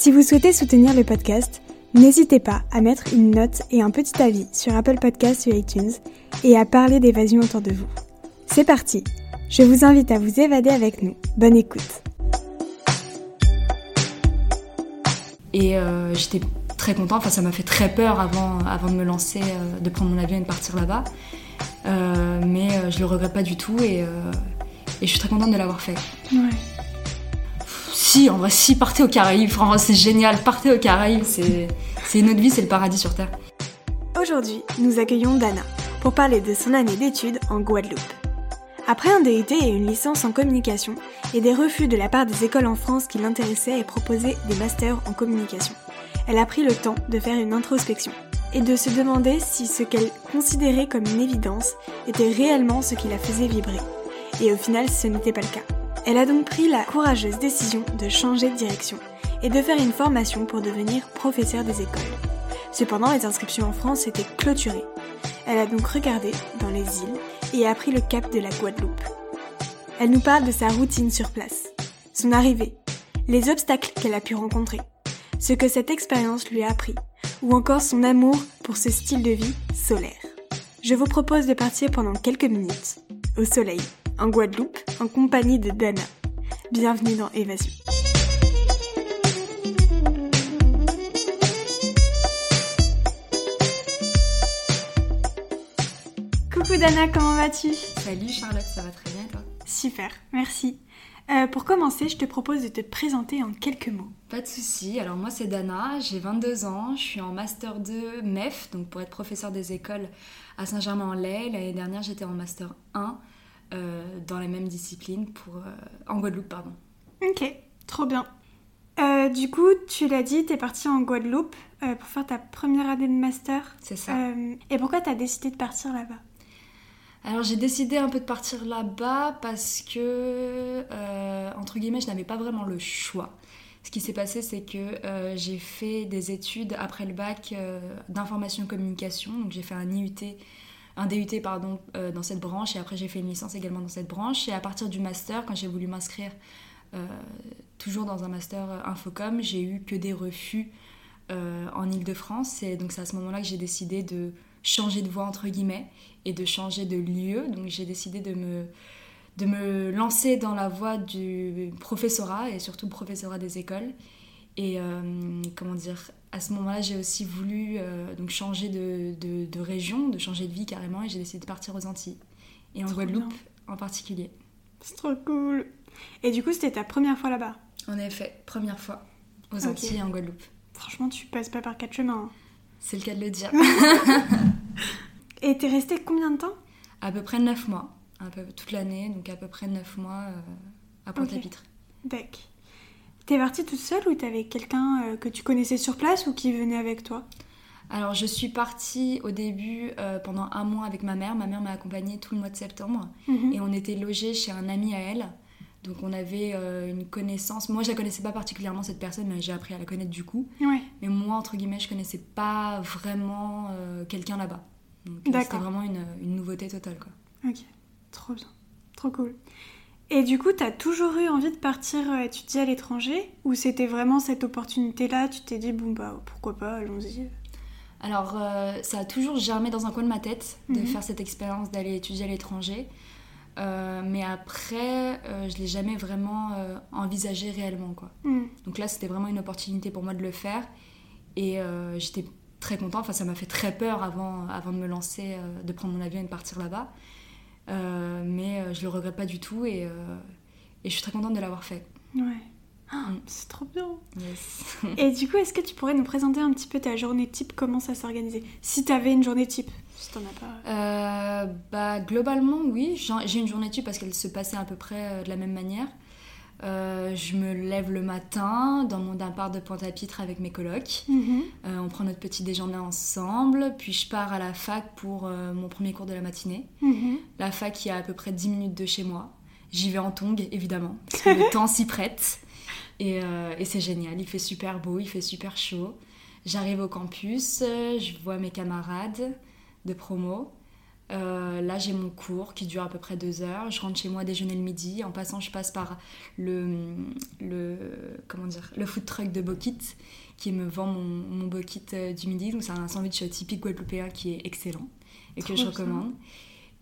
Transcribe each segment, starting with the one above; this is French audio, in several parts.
Si vous souhaitez soutenir le podcast, n'hésitez pas à mettre une note et un petit avis sur Apple Podcasts ou iTunes et à parler d'évasion autour de vous. C'est parti Je vous invite à vous évader avec nous. Bonne écoute Et euh, j'étais très contente, enfin ça m'a fait très peur avant, avant de me lancer, euh, de prendre mon avion et de partir là-bas. Euh, mais euh, je le regrette pas du tout et, euh, et je suis très contente de l'avoir fait. Ouais. Si, en vrai, si, partez aux Caraïbes, franchement, c'est génial, partez aux Caraïbes, c'est une autre vie, c'est le paradis sur Terre. Aujourd'hui, nous accueillons Dana pour parler de son année d'études en Guadeloupe. Après un DUT et une licence en communication et des refus de la part des écoles en France qui l'intéressaient et proposaient des masters en communication, elle a pris le temps de faire une introspection et de se demander si ce qu'elle considérait comme une évidence était réellement ce qui la faisait vibrer. Et au final, ce n'était pas le cas. Elle a donc pris la courageuse décision de changer de direction et de faire une formation pour devenir professeur des écoles. Cependant, les inscriptions en France étaient clôturées. Elle a donc regardé dans les îles et a pris le cap de la Guadeloupe. Elle nous parle de sa routine sur place, son arrivée, les obstacles qu'elle a pu rencontrer, ce que cette expérience lui a appris, ou encore son amour pour ce style de vie solaire. Je vous propose de partir pendant quelques minutes au soleil, en Guadeloupe, en compagnie de Dana. Bienvenue dans Évasion. Coucou Dana, comment vas-tu? Salut Charlotte, ça va très bien toi? Super, merci. Euh, pour commencer, je te propose de te présenter en quelques mots. Pas de souci. Alors moi c'est Dana, j'ai 22 ans, je suis en master 2 MEF, donc pour être professeur des écoles à Saint-Germain-en-Laye. L'année dernière j'étais en master 1 euh, dans la même discipline pour, euh, en Guadeloupe, pardon. Ok, trop bien. Euh, du coup, tu l'as dit, t'es partie en Guadeloupe euh, pour faire ta première année de master. C'est ça. Euh, et pourquoi t'as décidé de partir là-bas? Alors j'ai décidé un peu de partir là-bas parce que, euh, entre guillemets, je n'avais pas vraiment le choix. Ce qui s'est passé, c'est que euh, j'ai fait des études après le bac euh, d'information et communication. Donc j'ai fait un IUT, un DUT pardon, euh, dans cette branche et après j'ai fait une licence également dans cette branche. Et à partir du master, quand j'ai voulu m'inscrire euh, toujours dans un master euh, Infocom, j'ai eu que des refus en Ile-de-France. Et donc c'est à ce moment-là que j'ai décidé de changer de voie entre guillemets et de changer de lieu. Donc j'ai décidé de me, de me lancer dans la voie du professorat et surtout le professorat des écoles. Et euh, comment dire, à ce moment-là, j'ai aussi voulu euh, donc changer de, de- de région, de changer de vie carrément, et j'ai décidé de partir aux Antilles et en Trop Guadeloupe bien. en particulier. C'est trop cool. Et du coup, c'était ta première fois là-bas? En effet, première fois aux. Antilles et en Guadeloupe. Franchement, tu passes pas par quatre chemins. hein. C'est le cas de le dire. Et t'es restée combien de temps? À peu près 9 mois, un peu, toute l'année, donc à peu près 9 mois euh, à Pointe-à-Pitre. D'accord. T'es partie toute seule ou t'avais quelqu'un euh, que tu connaissais sur place ou qui venait avec toi? Alors je suis partie au début euh, pendant un mois avec ma mère. Ma mère m'a accompagnée tout le mois de septembre Mhm. et on était logés chez un ami à elle. Donc on avait euh, une connaissance. Moi je la connaissais pas particulièrement cette personne, mais j'ai appris à la connaître du coup. Ouais. Mais moi entre guillemets je connaissais pas vraiment euh, quelqu'un là-bas. Donc c'était vraiment une, une nouveauté totale quoi. Ok. Trop bien. Trop cool. Et du coup, t'as toujours eu envie de partir euh, étudier à l'étranger Ou c'était vraiment cette opportunité-là Tu t'es dit, bon bah pourquoi pas, allons-y Alors, euh, ça a toujours germé dans un coin de ma tête de Mhm. faire cette expérience d'aller étudier à l'étranger. Euh, mais après, euh, je l'ai jamais vraiment envisagé réellement. Quoi. Hmm. Donc là, c'était vraiment une opportunité pour moi de le faire. Et j'étais très contente. Enfin, ça m'a fait très peur avant, avant de me lancer, de prendre mon avion et de partir là-bas. Euh, mais euh, je le regrette pas du tout et, euh, et je suis très contente de l'avoir fait. Ouais. Ah, Mm. c'est trop bien Yes. Et du coup, est-ce que tu pourrais nous présenter un petit peu ta journée type Comment ça s'organisait? Si t'avais une journée type, si t'en as pas. Euh, bah, globalement, oui. J'ai une journée type parce qu'elle se passait à peu près de la même manière. Euh, je me lève le matin dans mon appart de Pointe-à-Pitre avec mes colocs. Mhm. Euh, on prend notre petit déjeuner ensemble. Puis je pars à la fac pour euh, mon premier cours de la matinée. Mhm. La fac qui est à peu près 10 minutes de chez moi. J'y vais en tongue, évidemment, parce que le temps s'y prête. Et, et c'est génial. Il fait super beau, il fait super chaud. J'arrive au campus, je vois mes camarades de promo. Euh, là, j'ai mon cours qui dure à peu près deux heures. Je rentre chez moi déjeuner le midi. En passant, je passe par le, le, comment dire, le food truck de Bokit qui me vend mon, mon Bokit euh, du midi. Donc, c'est un sandwich typique guadeloupéen qui est excellent et que je recommande.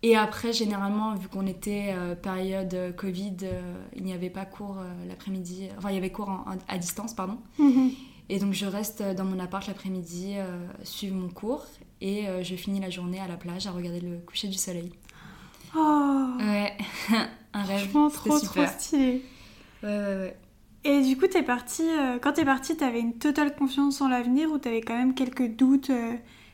Et après, généralement, vu qu'on était euh, période euh, Covid, euh, il n'y avait pas cours l'après-midi. Enfin, il y avait cours en- en- à distance, pardon. Mhm. Et donc je reste dans mon appart l'après-midi, euh, suivre mon cours et euh, je finis la journée à la plage à regarder le coucher du soleil. Oh, Ouais, un rêve. franchement, trop, super. trop stylé. Ouais, ouais, ouais. Et du coup, t'es parti, euh, quand t'es parti, t'avais une totale confiance en l'avenir ou t'avais quand même quelques doutes, euh,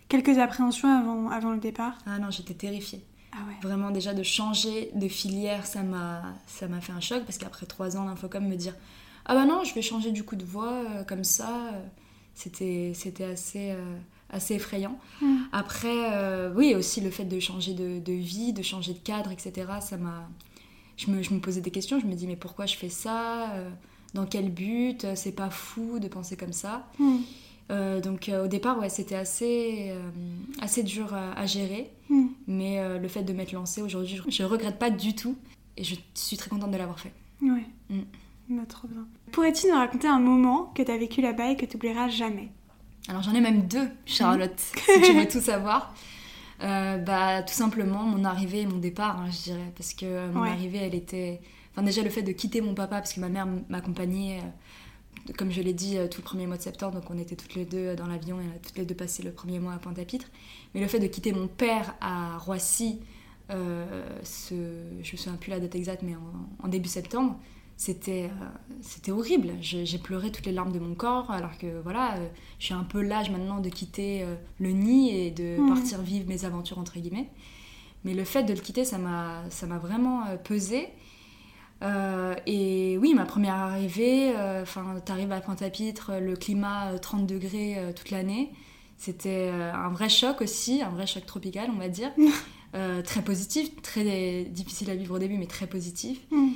quelques appréhensions avant, avant le départ? Ah non, j'étais terrifiée. Ah ouais. Vraiment déjà de changer de filière, ça m'a ça m'a fait un choc parce qu'après trois ans d'infocom me dire ah bah non, je vais changer du coup de voix euh, comme ça, euh, c'était c'était assez euh, assez effrayant. Mm. Après, oui, aussi le fait de changer de, de vie, de changer de cadre, etc. Ça m'a. Je me, je me posais des questions. Je me dis mais pourquoi je fais ça Dans quel but C'est pas fou de penser comme ça. Mm. Euh, donc euh, au départ, ouais, c'était assez euh, assez dur à, à gérer. Mm. Mais le fait de m'être lancée aujourd'hui, je, je regrette pas du tout. Et je suis très contente de l'avoir fait. Ouais. Mm. Bah, trop bien. Pourrais-tu nous raconter un moment que t'as vécu là-bas et que t'oublieras jamais? Alors j'en ai même deux, Charlotte, si tu veux tout savoir. Euh, bah, tout simplement mon arrivée et mon départ, hein, je dirais. Parce que euh, mon Ouais. arrivée, elle était. Enfin, déjà le fait de quitter mon papa, parce que ma mère m'accompagnait, euh, comme je l'ai dit, euh, tout le premier mois de septembre, donc on était toutes les deux dans l'avion et on a toutes les deux passé le premier mois à Pointe-à-Pitre. Mais le fait de quitter mon père à Roissy, ce... je me souviens plus la date exacte, mais en, en début septembre, c'était euh, c'était horrible. J'ai pleuré toutes les larmes de mon corps, alors que voilà, euh, je suis un peu l'âge maintenant de quitter euh, le nid et de Mhm. partir vivre mes aventures entre guillemets. Mais le fait de le quitter, ça m'a ça m'a vraiment pesé. Euh, et oui, ma première arrivée, euh, enfin, t'arrives à Pointe-à-Pitre, le climat euh, 30 degrés euh, toute l'année. C'était un vrai choc aussi, un vrai choc tropical, on va dire. Euh, très positif, très difficile à vivre au début, mais très positif. Mm.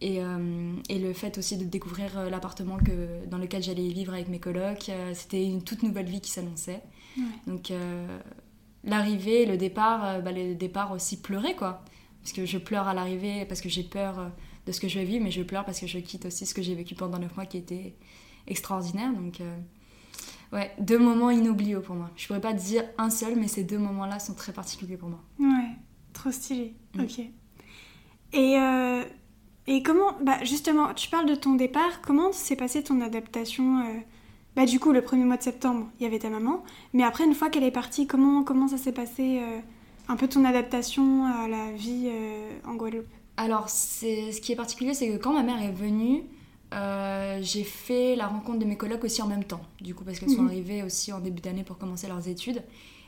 Et, euh, et le fait aussi de découvrir euh, l'appartement que, dans lequel j'allais vivre avec mes colocs, euh, c'était une toute nouvelle vie qui s'annonçait. Ouais. Donc euh, l'arrivée, le départ, bah, le départ aussi pleurer quoi. Parce que je pleure à l'arrivée parce que j'ai peur de ce que je vais vivre, mais je pleure parce que je quitte aussi ce que j'ai vécu pendant 9 mois qui était extraordinaire. Donc ouais, deux moments inoubliables pour moi. Je pourrais pas te dire un seul, mais ces deux moments-là sont très particuliers pour moi. Ouais, trop stylé. Mm. Ok. Et, et comment, bah justement, tu parles de ton départ, comment s'est passée ton adaptation euh, Bah du coup, le premier mois de septembre, il y avait ta maman, mais après, une fois qu'elle est partie, comment, comment ça s'est passé euh, Un peu ton adaptation à la vie euh, en Guadeloupe? Alors, c'est- ce qui est particulier, c'est que quand ma mère est venue, j'ai fait la rencontre de mes colocs aussi en même temps. Du coup, parce qu'elles sont Mhm. arrivées aussi en début d'année pour commencer leurs études.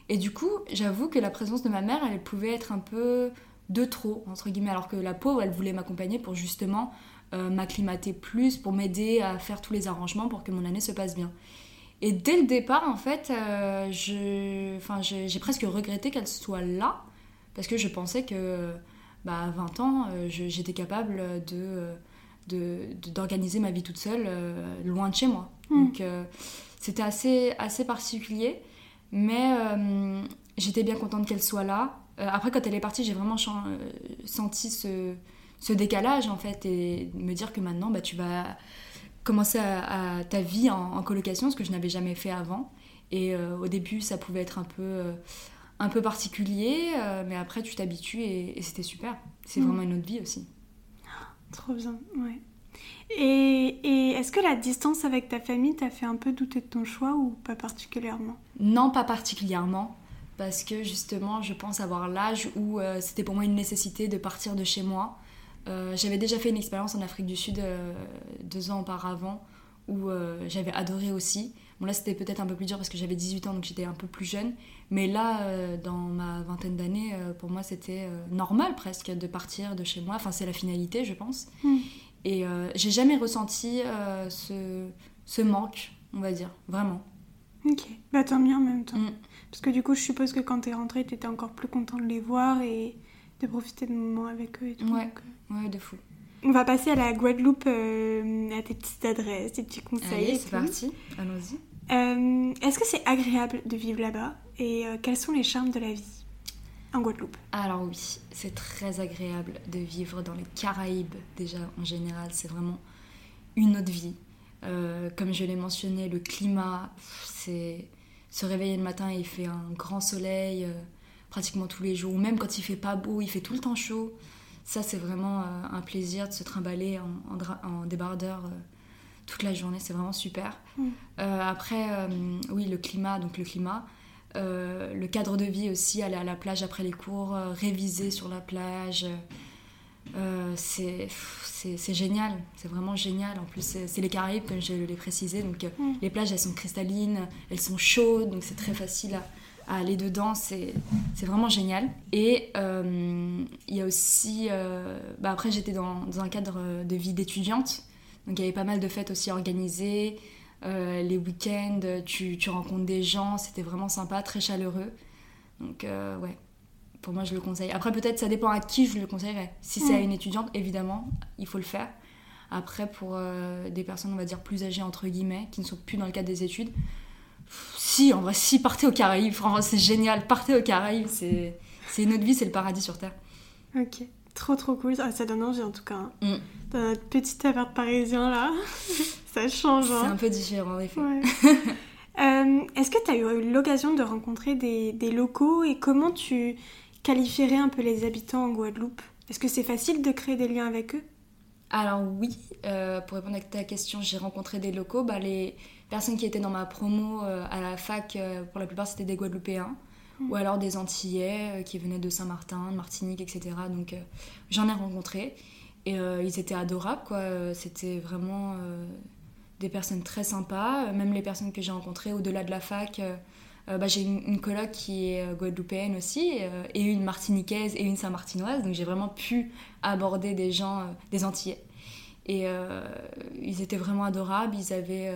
Et du coup, j'avoue que la présence de ma mère, elle pouvait être un peu de trop, entre guillemets. Alors que la pauvre, elle voulait m'accompagner pour justement euh, m'acclimater plus, pour m'aider à faire tous les arrangements pour que mon année se passe bien. Et dès le départ, en fait, euh, je... enfin, j'ai presque regretté qu'elle soit là, parce que je pensais que bah, à 20 ans, euh, j'étais capable de, d'organiser ma vie toute seule, loin de chez moi. Mm. Donc c'était assez, assez particulier, mais j'étais bien contente qu'elle soit là. Euh, après, quand elle est partie, j'ai vraiment euh, senti ce, ce décalage, en fait, et me dire que maintenant, bah, tu vas commencer à, à ta vie en, en colocation, ce que je n'avais jamais fait avant. Et euh, au début, ça pouvait être un peu, euh, un peu particulier, euh, mais après, tu t'habitues et, et c'était super. C'est Mm. vraiment une autre vie aussi. Trop bien, ouais. Et, et est-ce que la distance avec ta famille t'a fait un peu douter de ton choix ou pas particulièrement? Non, pas particulièrement, parce que justement, je pense avoir l'âge où euh, c'était pour moi une nécessité de partir de chez moi. Euh, j'avais déjà fait une expérience en Afrique du Sud euh, deux ans auparavant, où j'avais adoré aussi. Bon, là, c'était peut-être un peu plus dur parce que j'avais 18 ans, donc j'étais un peu plus jeune. Mais là, dans ma vingtaine d'années, pour moi, c'était normal presque de partir de chez moi. Enfin, c'est la finalité, je pense. Mm. Et j'ai jamais ressenti ce, ce manque, on va dire, vraiment. Ok, bah tant mieux en même temps. Mm. Parce que du coup, je suppose que quand t'es rentrée, t'étais encore plus content de les voir et de profiter de moments avec eux et tout. Ouais, ouais, de fou. On va passer à la Guadeloupe, euh, à tes petites adresses, tes petits conseils. Allez, c'est parti, allons-y. Euh, est-ce que c'est agréable de vivre là-bas et euh, quels sont les charmes de la vie en Guadeloupe? Alors oui, c'est très agréable de vivre dans les Caraïbes déjà en général, c'est vraiment une autre vie. comme je l'ai mentionné, le climat, c'est se réveiller le matin et il fait un grand soleil pratiquement tous les jours, ou même quand il fait pas beau, il fait tout le temps chaud. Ça, c'est vraiment euh, un plaisir de se trimballer en, en, débardeur euh, toute la journée. C'est vraiment super. Mm. Euh, après, oui, le climat, donc le climat. le cadre de vie aussi, aller à la plage après les cours, réviser sur la plage. C'est génial, c'est vraiment génial. En plus, c'est les Caraïbes, comme je l'ai précisé. Donc, mm. les plages, elles sont cristallines, elles sont chaudes, donc c'est très facile à, à aller dedans, c'est vraiment génial. Et euh, il y a aussi, euh, bah après j'étais dans, dans, un cadre de vie d'étudiante, donc il y avait pas mal de fêtes aussi organisées, euh, les week-ends, tu, tu, rencontres des gens, c'était vraiment sympa, très chaleureux. Donc ouais, pour moi je le conseille. Après peut-être ça dépend à qui je le conseillerais. Si c'est à mm. une étudiante, évidemment, il faut le faire. Après pour des personnes on va dire plus âgées entre guillemets, qui ne sont plus dans le cadre des études, si, en vrai, si, partez aux Caraïbes. c'est génial. Partez aux Caraïbes. C'est, une autre vie, c'est le paradis sur Terre. Ok. Trop, trop cool. ça donne envie, en tout cas. Hein. Mm. Dans notre petit appart parisien, là, ça change. Hein. C'est un peu différent, en effet. Euh, est-ce que tu as eu l'occasion de rencontrer des, des, locaux et comment tu qualifierais un peu les habitants en Guadeloupe? Est-ce que c'est facile de créer des liens avec eux? Alors oui, euh, pour répondre à ta question, j'ai rencontré des locaux. Bah, les, personnes qui étaient dans ma promo euh, à la fac, euh, pour la plupart c'était des Guadeloupéens, mm. ou alors des Antillais qui venaient de Saint-Martin, de Martinique, etc. Donc j'en ai rencontré et ils étaient adorables, quoi. C'était vraiment des personnes très sympas. Même les personnes que j'ai rencontrées au-delà de la fac. Bah, j'ai une, une, coloc qui est guadeloupéenne aussi, et une martiniquaise et une saint-martinoise, donc j'ai vraiment pu aborder des gens, des Antillais. Et ils étaient vraiment adorables, ils avaient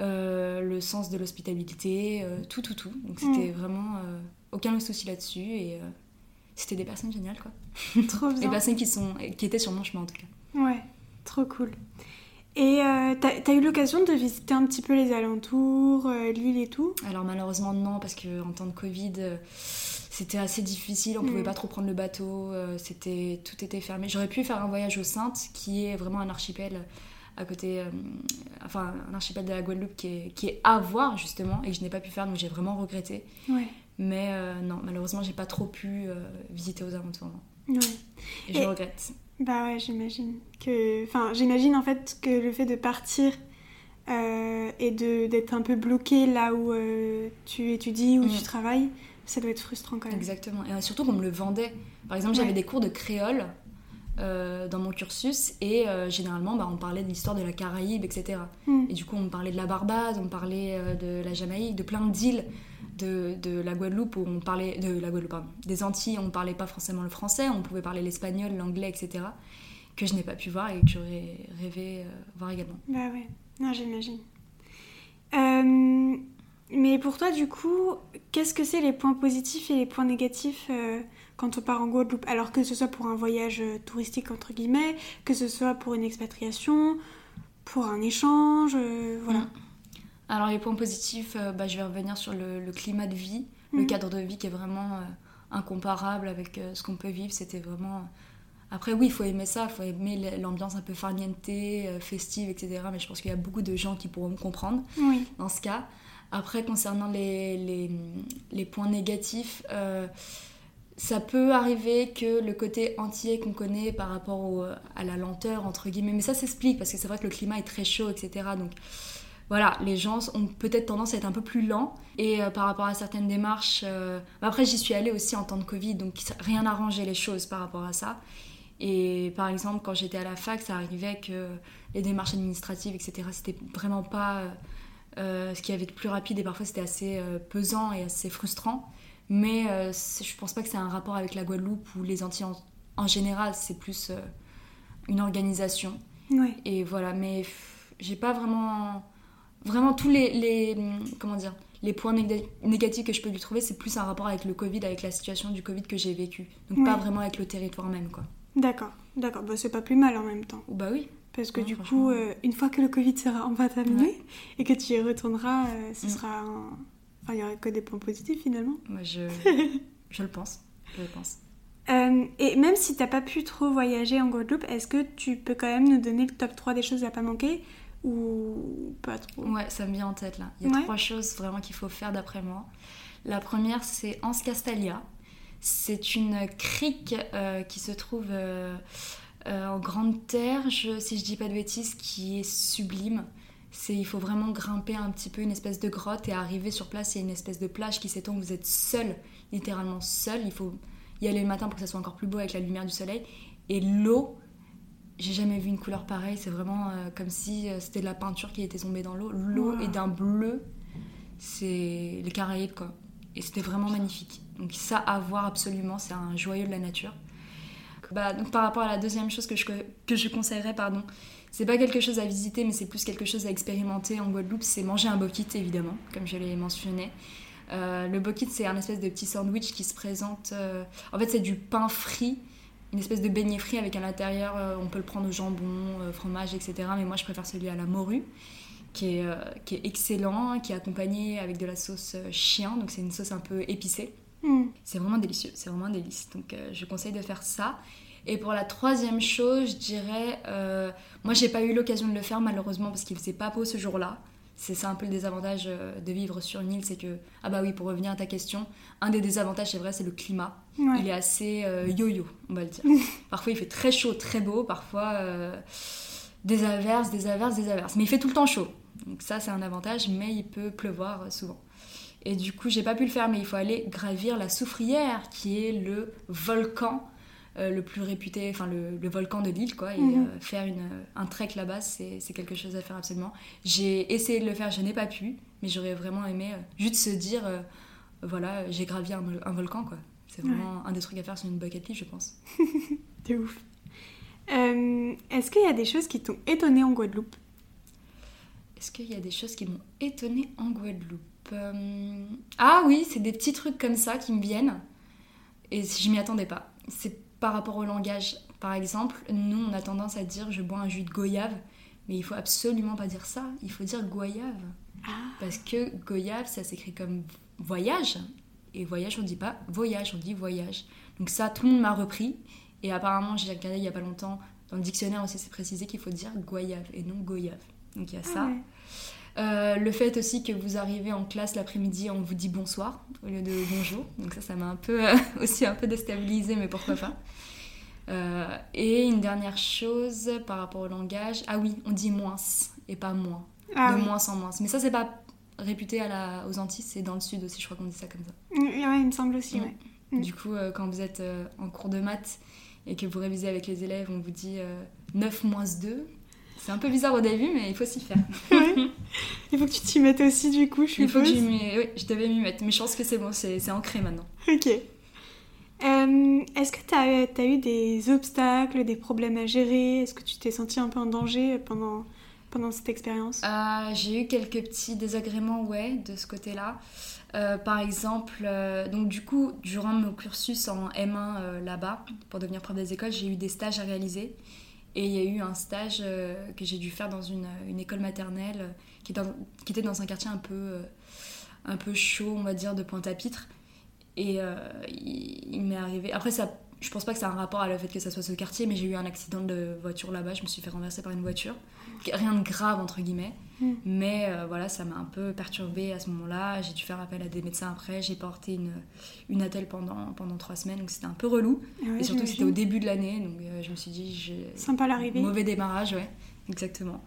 euh, le sens de l'hospitalité, euh, tout, tout, tout. Donc c'était mm. vraiment euh, aucun souci là-dessus et c'était des personnes géniales quoi. Trop bien. des personnes qui, sont, qui étaient sur mon chemin en tout cas. Ouais, trop cool. Et t'as as eu l'occasion de visiter un petit peu les alentours, l'île et tout? Alors malheureusement non, parce qu'en temps de Covid, c'était assez difficile, on pouvait mm. pas trop prendre le bateau, c'était tout était fermé. J'aurais pu faire un voyage aux Saintes, qui est vraiment un archipel à côté, euh, enfin un archipel de la Guadeloupe qui est, qui est à voir justement et que je n'ai pas pu faire donc j'ai vraiment regretté. Mais euh, non, malheureusement j'ai pas trop pu euh, visiter aux alentours. Ouais. Et, je regrette. Bah ouais, j'imagine que, enfin j'imagine en fait que le fait de partir et d'être un peu bloqué là où tu étudies, où tu mm. travailles, ça doit être frustrant quand même. Exactement. Et surtout qu'on me le vendait. Par exemple, j'avais des cours de créole euh, dans mon cursus et euh, généralement bah, on parlait de l'histoire de la Caraïbe, etc. Hmm. Et du coup on parlait de la Barbade, on parlait euh, de la Jamaïque, de plein d'îles de, de, la Guadeloupe où on parlait de la Guadeloupe, pardon, des Antilles, on parlait pas forcément le français, on pouvait parler l'espagnol, l'anglais, etc. Que je n'ai pas pu voir et que j'aurais rêvé voir également. Bah ouais, non j'imagine. mais pour toi du coup, qu'est-ce que c'est les points positifs et les points négatifs quand on part en Guadeloupe, alors que ce soit pour un voyage euh, touristique entre guillemets, que ce soit pour une expatriation, pour un échange, euh, voilà. Mm. Alors les points positifs, euh, bah, je vais revenir sur le, climat de vie, le mm. cadre de vie qui est vraiment incomparable avec ce qu'on peut vivre. C'était vraiment... Après oui, il faut aimer ça, il faut aimer l'ambiance un peu farniente, festive, etc. Mais je pense qu'il y a beaucoup de gens qui pourront me comprendre dans ce cas. Après, concernant les, les, les points négatifs, ça peut arriver que le côté entier qu'on connaît par rapport à la lenteur, entre guillemets, mais ça s'explique parce que c'est vrai que le climat est très chaud, etc. Donc voilà, les gens ont peut-être tendance à être un peu plus lents. Et euh, par rapport à certaines démarches, euh, bah, après j'y suis allée aussi en temps de Covid, donc rien n'a rangé les choses par rapport à ça. Et par exemple, quand j'étais à la fac, ça arrivait que les démarches administratives, etc., c'était vraiment pas euh, ce qu'il y avait de plus rapide et parfois c'était assez pesant et assez frustrant. Mais je pense pas que c'est un rapport avec la Guadeloupe ou les Antilles en, général, c'est plus une organisation. Ouais. Et voilà, mais j'ai pas vraiment. Vraiment, tous les. les comment dire les points néga- négatifs que je peux lui trouver, c'est plus un rapport avec le Covid, avec la situation du Covid que j'ai vécu. Donc pas vraiment avec le territoire même, quoi. D'accord, d'accord. Bah, c'est pas plus mal en même temps. Bah oui. Parce que du coup, euh, une fois que le Covid sera enfin terminé Ouais. et que tu y retourneras, euh, ce Mm. sera un... Enfin, il y aura que des points positifs finalement. Moi, je, je le pense. Je le pense. Euh, et même si t'as pas pu trop voyager en Guadeloupe, est-ce que tu peux quand même nous donner le top 3 des choses à pas manquer? Ou pas trop? Ouais, ça me vient en tête là. Il y a Ouais. trois choses vraiment qu'il faut faire d'après moi. La première, c'est Anse Castalia. C'est une crique euh, qui se trouve euh, euh, en Grande Terre, je- si je dis pas de bêtises, qui est sublime. C'est, il faut vraiment grimper un petit peu une espèce de grotte et arriver sur place. Il y a une espèce de plage qui s'étend. Vous êtes seul, littéralement seul. Il faut y aller le matin pour que ça soit encore plus beau avec la lumière du soleil. Et l'eau, j'ai jamais vu une couleur pareille. C'est vraiment euh, comme si euh, c'était de la peinture qui était tombée dans l'eau. L'eau Wow. est d'un bleu. C'est les Caraïbes, quoi. Et c'était vraiment magnifique. Donc ça à voir absolument. C'est un joyau de la nature. Bah, donc par rapport à la deuxième chose que je, que je conseillerais, pardon, c'est pas quelque chose à visiter, mais c'est plus quelque chose à expérimenter en Guadeloupe, c'est manger un bokit évidemment, comme je l'ai mentionné. Euh, le bokit, c'est un espèce de petit sandwich qui se présente. euh, En fait, c'est du pain frit, une espèce de beignet frit avec à l'intérieur, euh, on peut le prendre au jambon, euh, fromage, etc. Mais moi, je préfère celui à la morue, qui est, euh, qui est excellent, qui est accompagné avec de la sauce chien, donc c'est une sauce un peu épicée. Mm. C'est vraiment délicieux, c'est vraiment un délice. Donc euh, je conseille de faire ça. Et pour la troisième chose, je dirais, euh, moi j'ai pas eu l'occasion de le faire malheureusement parce qu'il faisait pas beau ce jour-là. C'est ça un peu le désavantage euh, de vivre sur une île, c'est que, ah bah oui, pour revenir à ta question, un des désavantages c'est vrai, c'est le climat. Ouais. Il est assez euh, yo-yo, on va le dire. parfois il fait très chaud, très beau, parfois euh, des averses, des averses, des averses. Mais il fait tout le temps chaud. Donc ça c'est un avantage, mais il peut pleuvoir souvent. Et du coup, j'ai pas pu le faire, mais il faut aller gravir la Soufrière, qui est le volcan le plus réputé, enfin le, le volcan de l'île, quoi. Et Mhm. euh, faire une, un trek là-bas, c'est c'est quelque chose à faire absolument. J'ai essayé de le faire, je n'ai pas pu, mais j'aurais vraiment aimé euh, juste se dire, euh, voilà, j'ai gravi un, un volcan, quoi. C'est vraiment un des trucs à faire sur une bucket list, je pense. De ouf. Euh, Est-ce qu'il y a des choses qui t'ont étonné en Guadeloupe? Est-ce qu'il y a des choses qui m'ont étonnée en Guadeloupe? Euh, Ah oui, c'est des petits trucs comme ça qui me viennent. Et je m'y attendais pas. C'est par rapport au langage. Par exemple, nous, on a tendance à dire je bois un jus de goyave. Mais il faut absolument pas dire ça. Il faut dire goyave. Ah. Parce que goyave, ça s'écrit comme voyage. Et voyage, on dit pas voyage, on dit voyage. Donc ça, tout le monde m'a repris. Et apparemment, j'ai regardé il y a pas longtemps, dans le dictionnaire aussi, c'est précisé qu'il faut dire goyave et non goyave. Donc il y a ça. Ah ouais. Euh, le fait aussi que vous arrivez en classe l'après-midi, on vous dit bonsoir au lieu de bonjour. Donc ça, ça m'a un peu euh, aussi un peu déstabilisé, mais pourquoi pas. Euh, et une dernière chose par rapport au langage, ah oui, on dit moins et pas moins, Ah de oui. moins en moins. Mais ça, c'est pas réputé à la, aux Antilles, c'est dans le sud aussi, je crois qu'on dit ça comme ça. Mm, Ouais, il me semble aussi, Mm. ouais. Mm. Du coup, euh, quand vous êtes en cours de maths et que vous révisez avec les élèves, on vous dit euh, 9 moins 2. C'est un peu bizarre au début, mais il faut s'y faire. Ouais. Il faut que tu t'y mettes aussi, du coup, je Il faut que suppose. m'y- Oui, je devais m'y mettre, mais je pense que c'est bon, c'est ancré maintenant. Ok. Euh, Est-ce que tu as, eu des obstacles, des problèmes à gérer? Est-ce que tu t'es senti un peu en danger pendant, pendant cette expérience? Euh, J'ai eu quelques petits désagréments, ouais, de ce côté-là. Euh, par exemple, donc du coup, durant mon cursus en M1 euh, là-bas, pour devenir prof des écoles, j'ai eu des stages à réaliser. Et il y a eu un stage euh, que j'ai dû faire dans une, une école maternelle qui était dans un quartier un peu, euh, un peu chaud, on va dire, de Pointe-à-Pitre. Et euh, il, il m'est arrivé. Après, ça, je pense pas que ça a un rapport à le fait que ça soit ce quartier, mais j'ai eu un accident de voiture là-bas. Je me suis fait renverser par une voiture. Rien de grave, entre guillemets. Mm. Mais euh, voilà, ça m'a un peu perturbée à ce moment-là. J'ai dû faire appel à des médecins après. J'ai porté une, une attelle pendant, pendant trois semaines, donc c'était un peu relou. Ah ouais, Et surtout, c'était au début de l'année, donc euh, je me suis dit, j'ai Sympa l'arrivée. mauvais démarrage, ouais, exactement.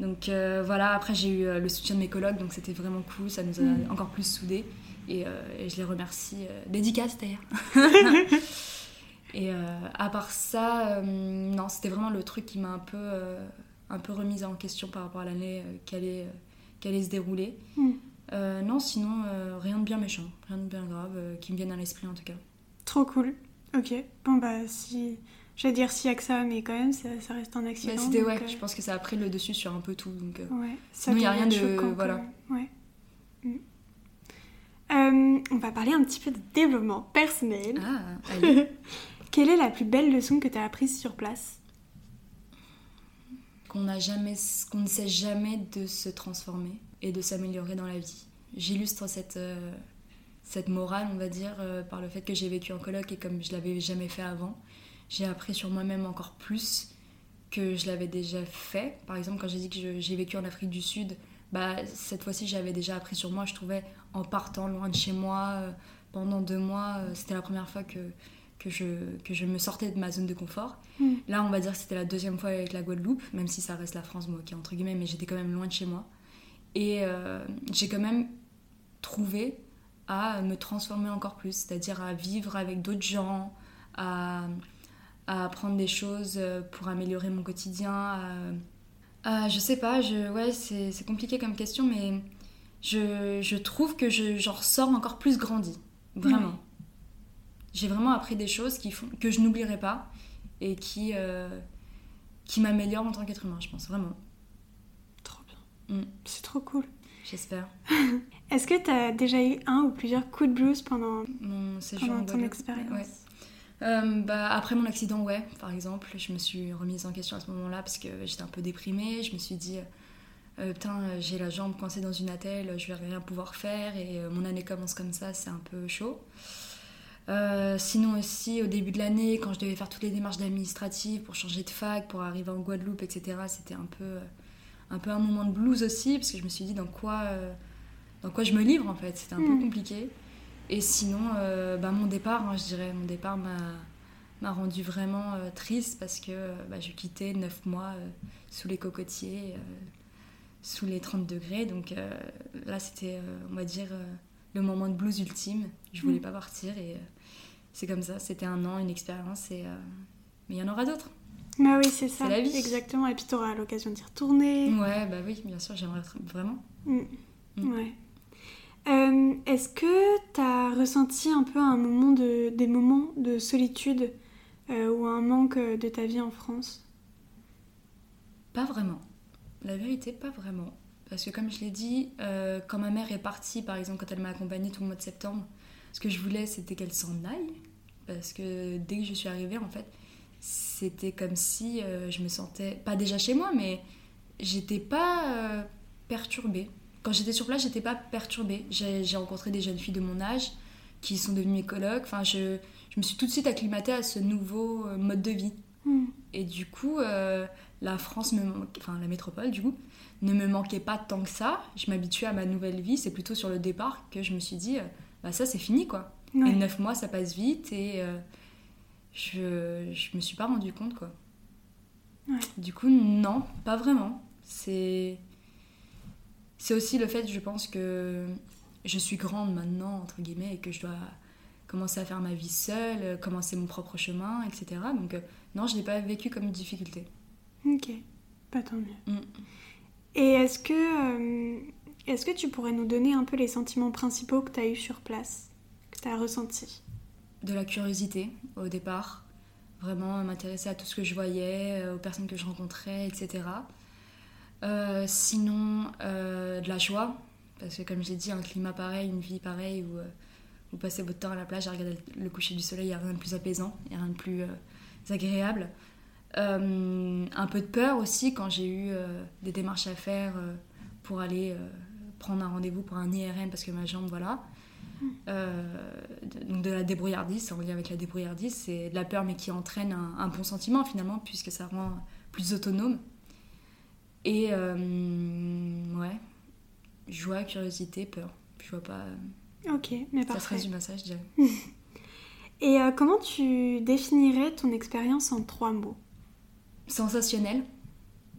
Donc euh, voilà, après j'ai eu le soutien de mes collègues, donc c'était vraiment cool, ça nous a Mm. encore plus soudés. Et, et je les remercie. dédicace d'ailleurs. et euh, à part ça, euh, non, c'était vraiment le truc qui m'a un peu, euh, un peu remise en question par rapport à l'année qui, allait, allait se dérouler. Mm. Euh, non, sinon, euh, rien de bien méchant, rien de bien grave, euh, qui me vienne à l'esprit en tout cas. Trop cool. Ok. Bon, bah, si Je vais dire s'il y a que ça, mais quand même, ça, ça reste un Bah, accident. c'était ouais, je pense que ça a pris le dessus sur un peu tout. Donc, Ouais, ça Sinon, il y a rien de- choquant, voilà. Ouais. Mm. Euh, on va parler un petit peu de développement personnel. Ah, allez. Quelle est la plus belle leçon que tu as apprise sur place? Qu'on ne sait jamais de se transformer et de s'améliorer dans la vie. J'illustre cette, euh, cette morale, on va dire, euh, par le fait que j'ai vécu en coloc et comme je l'avais jamais fait avant, j'ai appris sur moi-même encore plus que je l'avais déjà fait. Par exemple, quand j'ai dit que j'ai vécu en Afrique du Sud, bah, cette fois-ci j'avais déjà appris sur moi, je trouvais, en partant loin de chez moi euh, pendant deux mois, c'était la première fois que, que, je, que je me sortais de ma zone de confort. Mm. Là, on va dire que c'était la deuxième fois avec la Guadeloupe, même si ça reste la France, moi, qui entre guillemets, mais j'étais quand même loin de chez moi. Et euh, j'ai quand même trouvé à me transformer encore plus, c'est-à-dire à vivre avec d'autres gens, à, à apprendre des choses euh, pour améliorer mon quotidien. À, à- je sais pas, je, ouais, c'est c'est compliqué comme question, mais je, je trouve que je- j'en ressors encore plus grandi, vraiment. J'ai vraiment appris des choses qui font, que je n'oublierai pas et qui, euh, qui m'améliorent en tant qu'être humain, je pense, vraiment. Trop bien. Mm. C'est trop cool. J'espère. Est-ce que tu as déjà eu un ou plusieurs coups de blues pendant, Mon séjour pendant en ton expérience Ouais. Euh, bah, après mon accident, ouais, par exemple, je me suis remise en question à ce moment-là parce que j'étais un peu déprimée. Je me suis dit, euh, putain, j'ai la jambe coincée dans une attelle, je vais rien pouvoir faire et euh, mon année commence comme ça, c'est un peu chaud. Euh, sinon aussi, au début de l'année, quand je devais faire toutes les démarches administratives pour changer de fac, pour arriver en Guadeloupe, etc., c'était un peu, euh, un peu un moment de blues aussi parce que je me suis dit dans quoi, euh, dans quoi je me livre en fait? C'était un peu compliqué. Et sinon, euh, bah, mon départ, hein, je dirais, mon départ m'a m'a rendu vraiment triste parce que bah, je quittais 9 mois sous les cocotiers, sous les 30 degrés. Donc là, c'était, on va dire, le moment de blues ultime. Je voulais Mm. pas partir et c'est comme ça. C'était un an, une expérience. Et, euh, mais il y en aura d'autres. Bah oui, c'est ça. C'est la vie. Exactement. Et puis tu auras l'occasion d'y retourner. Ouais, bah oui, bien sûr, j'aimerais vraiment. Mm. Mm. Ouais. Euh, Est-ce que tu as ressenti un peu un moment de, des moments de solitude euh, ou un manque de ta vie en France? Pas vraiment. La vérité, pas vraiment. Parce que comme je l'ai dit, euh, quand ma mère est partie, par exemple, quand elle m'a accompagnée tout le mois de septembre, ce que je voulais, c'était qu'elle s'en aille. Parce que dès que je suis arrivée, en fait, c'était comme si euh, je me sentais, pas déjà chez moi, mais j'étais pas euh, perturbée. Quand j'étais sur place, j'étais pas perturbée. J'ai rencontré des jeunes filles de mon âge qui sont devenues mes colocs. Enfin, je, je me suis tout de suite acclimatée à ce nouveau euh, mode de vie. Mm. Et du coup, euh, la France, me enfin la métropole, du coup, ne me manquait pas tant que ça. Je m'habituais à ma nouvelle vie. C'est plutôt sur le départ que je me suis dit, bah ça c'est fini quoi. Ouais. Et neuf mois, ça passe vite et euh, je, je me suis pas rendu compte quoi. Ouais. Du coup, non, pas vraiment. C'est c'est aussi le fait, je pense que je suis grande maintenant entre guillemets et que je dois commencer à faire ma vie seule, commencer mon propre chemin, etc. Donc euh, non, je l'ai pas vécu comme une difficulté. Ok, pas tant mieux. Mm. Et est-ce que, euh, est-ce que tu pourrais nous donner un peu les sentiments principaux que tu as eu sur place, que tu as ressentis? De la curiosité au départ, vraiment m'intéresser à tout ce que je voyais, euh, aux personnes que je rencontrais, etc. Euh, sinon, euh, de la joie, parce que comme je l'ai dit, un climat pareil, une vie pareille où vous passez votre temps à la plage à regarder le coucher du soleil, il n'y a rien de plus apaisant, il n'y a rien de plus agréable. Un peu de peur aussi quand j'ai eu des démarches à faire pour aller prendre un rendez-vous pour un IRM parce que ma jambe, voilà. Euh, de- donc de la débrouillardise, en lien avec la débrouillardise, c'est de la peur mais qui entraîne un, un bon sentiment finalement puisque ça rend plus autonome. Et euh, ouais, joie, curiosité, peur. Je vois pas. Ok, mais Ça se parfait. résume à ça, je dirais. Et euh, comment tu définirais ton expérience en trois mots? Sensationnel,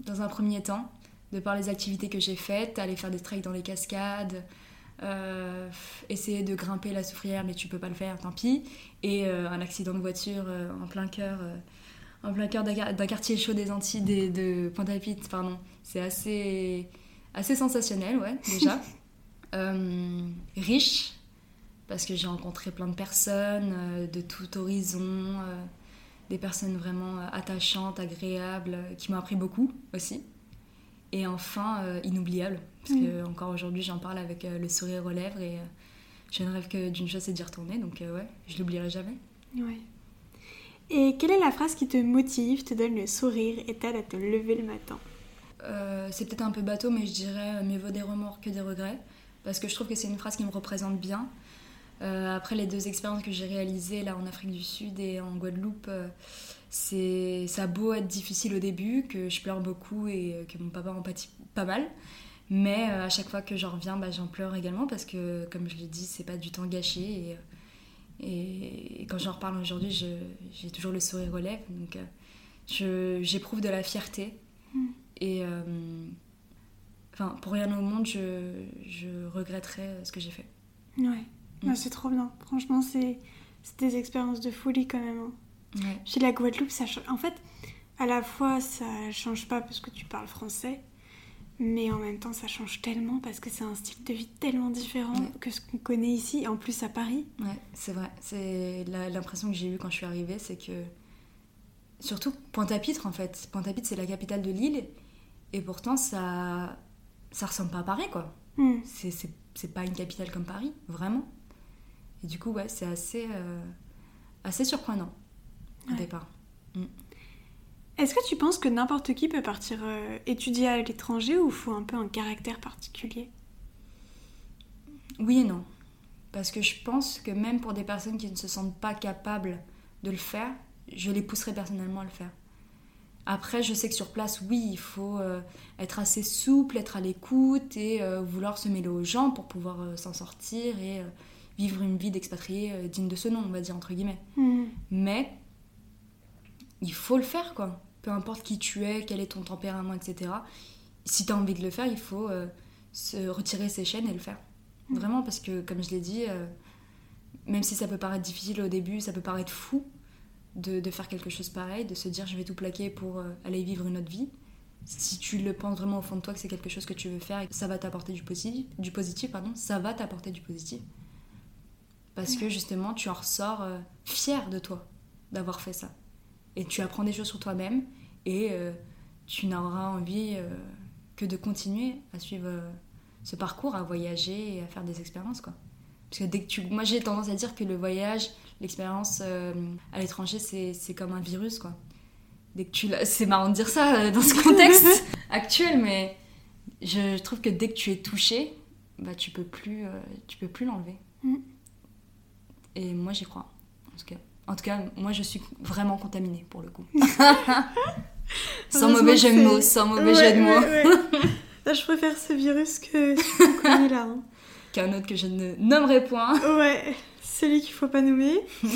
dans un premier temps, de par les activités que j'ai faites, aller faire des treks dans les cascades, euh, essayer de grimper la soufrière, mais tu peux pas le faire, tant pis. Et euh, un accident de voiture euh, en plein cœur. en plein cœur d'un quar- d'un quartier chaud des Antilles, des- de Pointe-à-Pitre, pardon. C'est assez, assez sensationnel, ouais, déjà. Riche, parce que j'ai rencontré plein de personnes de tout horizon, des personnes vraiment attachantes, agréables, qui m'ont appris beaucoup aussi. Et enfin, inoubliables, parce que encore aujourd'hui, j'en parle avec le sourire aux lèvres et je ne rêve que d'une chose, c'est d'y retourner. Donc ouais, je l'oublierai jamais. Ouais. Et quelle est la phrase qui te motive, te donne le sourire et t'aide à te lever le matin? Euh, C'est peut-être un peu bateau, mais je dirais euh, mieux vaut des remords que des regrets. Parce que je trouve que c'est une phrase qui me représente bien. Euh, après les deux expériences que j'ai réalisées là en Afrique du Sud et en Guadeloupe, c'est ça a beau être difficile au début, que je pleure beaucoup et que mon papa empathie pas mal. Mais à chaque fois que j'en reviens, bah, j'en pleure également parce que, comme je l'ai dit, c'est pas du temps gâché. Et, et, quand j'en reparle aujourd'hui, j'ai toujours le sourire aux lèvres. Donc, euh, j'éprouve de la fierté. Hmm. Et euh, enfin, pour rien au monde, je, je regretterais ce que j'ai fait. Ouais, hmm. c'est trop bien. Franchement, c'est des expériences de folie quand même. Hein. Ouais. Chez la Guadeloupe, ça En fait, à la fois, ça change pas parce que tu parles français. Mais en même temps, ça change tellement parce que c'est un style de vie tellement différent que ce qu'on connaît ici, en plus à Paris. Ouais, c'est vrai. C'est l'impression que j'ai eue quand je suis arrivée, c'est que surtout Pointe-à-Pitre en fait. Pointe-à-Pitre c'est la capitale de l'île et pourtant ça ça ressemble pas à Paris quoi. Mm. C'est pas une capitale comme Paris, vraiment. Et du coup ouais, c'est assez euh, assez surprenant Mm. Est-ce que tu penses que n'importe qui peut partir euh, étudier à l'étranger ou faut un peu un caractère particulier? Oui et non. Parce que je pense que même pour des personnes qui ne se sentent pas capables de le faire, je les pousserai personnellement à le faire. Après, je sais que sur place, oui, il faut euh, être assez souple, être à l'écoute et euh, vouloir se mêler aux gens pour pouvoir s'en sortir et vivre une vie d'expatrié digne de ce nom, on va dire entre guillemets. Mmh. Mais il faut le faire, quoi peu importe qui tu es, quel est ton tempérament, etc. Si tu as envie de le faire, il faut euh, se retirer ses chaînes et le faire. Mm. Vraiment, parce que comme je l'ai dit, euh, même si ça peut paraître difficile au début, ça peut paraître fou de, faire quelque chose pareil, de se dire je vais tout plaquer pour euh, aller vivre une autre vie. Si tu le penses vraiment au fond de toi que c'est quelque chose que tu veux faire et que ça va t'apporter du positif, du positif pardon, ça va t'apporter du positif. Parce que justement, tu en ressors fier de toi d'avoir fait ça et tu apprends des choses sur toi-même et euh, tu n'auras envie euh, que de continuer à suivre euh, ce parcours, à voyager et à faire des expériences quoi. Parce que dès que tu... Moi j'ai tendance à dire que le voyage, l'expérience à l'étranger c'est comme un virus quoi. Dès que tu c'est marrant de dire ça dans ce contexte actuel mais je trouve que dès que tu es touché, bah tu peux plus tu peux plus l'enlever. Mm. Et moi j'y crois en tout cas. En tout cas, moi, je suis vraiment contaminée pour le coup. sans mauvais jeu de mots, sans mauvais jeu de mots. je préfère ce virus que ce qu'on là. Hein. Qu'un autre que je ne nommerai point. Ouais, celui qu'il faut pas nommer.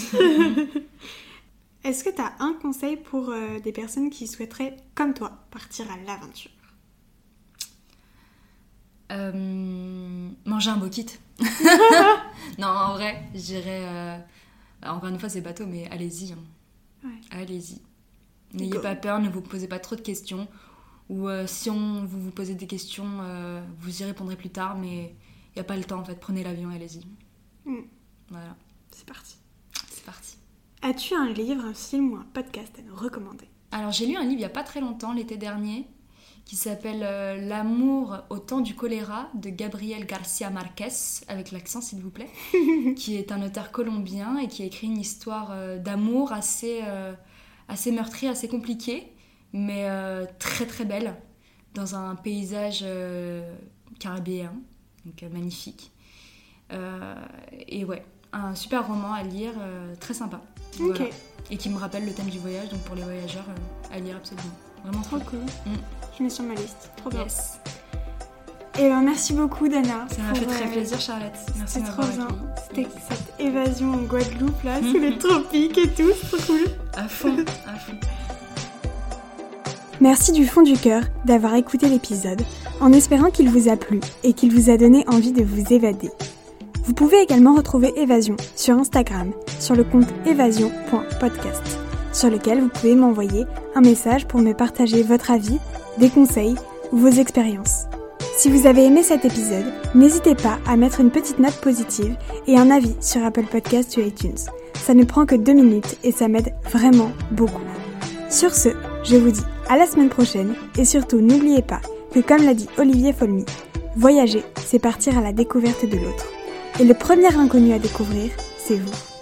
Est-ce que tu as un conseil pour euh, des personnes qui souhaiteraient, comme toi, partir à l'aventure? Euh, Manger un beau kit. non, en vrai, je dirais euh, encore une fois, c'est bateau, mais allez-y. Hein. Allez-y. N'ayez pas peur, ne vous posez pas trop de questions. Ou euh, si on, vous vous posez des questions, euh, vous y répondrez plus tard, mais il n'y a pas le temps en fait. Prenez l'avion et allez-y. Mm. Voilà. C'est parti. C'est parti. As-tu un livre, un film ou un podcast à nous recommander? Alors j'ai lu un livre il n'y a pas très longtemps, l'été dernier, qui s'appelle euh, L'amour au temps du choléra de Gabriel Garcia Marquez, avec l'accent s'il vous plaît, qui est un auteur colombien et qui a écrit une histoire euh, d'amour assez, euh, assez meurtrie, assez compliquée, mais très très belle, dans un paysage caribéen, donc magnifique. et ouais, un super roman à lire, très sympa. Et qui me rappelle le thème du voyage, donc pour les voyageurs, à lire absolument. Vraiment trop cool. Mm. Je mets sur ma liste. Trop bien. Et ben merci beaucoup Dana. Ça m'a fait très euh, plaisir Charlotte. Merci C'est trop bien. C'était cette évasion en Guadeloupe là, sous les tropiques et tout, c'est trop cool. À fond, à fond. Merci du fond du cœur d'avoir écouté l'épisode, en espérant qu'il vous a plu et qu'il vous a donné envie de vous évader. Vous pouvez également retrouver Évasion sur Instagram, sur le compte évasion.podcast, sur lequel vous pouvez m'envoyer un message pour me partager votre avis des conseils ou vos expériences. Si vous avez aimé cet épisode, n'hésitez pas à mettre une petite note positive et un avis sur Apple Podcasts ou iTunes. Ça ne prend que deux minutes et ça m'aide vraiment beaucoup. Sur ce, je vous dis à la semaine prochaine et surtout n'oubliez pas que comme l'a dit Olivier Folmy, voyager, c'est partir à la découverte de l'autre. Et le premier inconnu à découvrir, c'est vous.